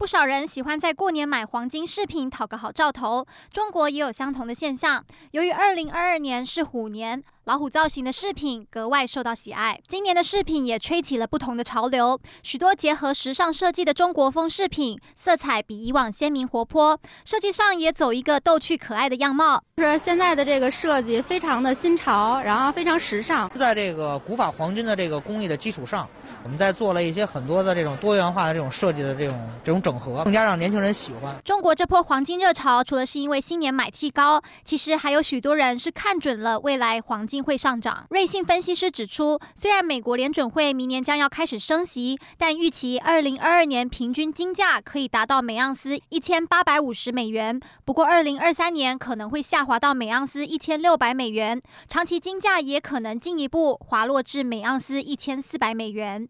不少人喜欢在过年买黄金饰品讨个好兆头，中国也有相同的现象。由于二零二二年是虎年。老虎造型的饰品格外受到喜爱，今年的饰品也吹起了不同的潮流。许多结合时尚设计的中国风饰品，色彩比以往鲜明活泼，设计上也走一个逗趣可爱的样貌。是现在的这个设计非常的新潮，然后非常时尚。在这个古法黄金的这个工艺的基础上，我们在做了一些很多的这种多元化的这种设计的这种这种整合，更加让年轻人喜欢。中国这波黄金热潮，除了是因为新年买气高，其实还有许多人是看准了未来黄金会上涨。瑞信分析师指出，虽然美国联准会明年将要开始升息，但预期二零二二年平均金价可以达到每盎司一千八百五十美元。不过，二零二三年可能会下滑到每盎司一千六百美元，长期金价也可能进一步滑落至每盎司一千四百美元。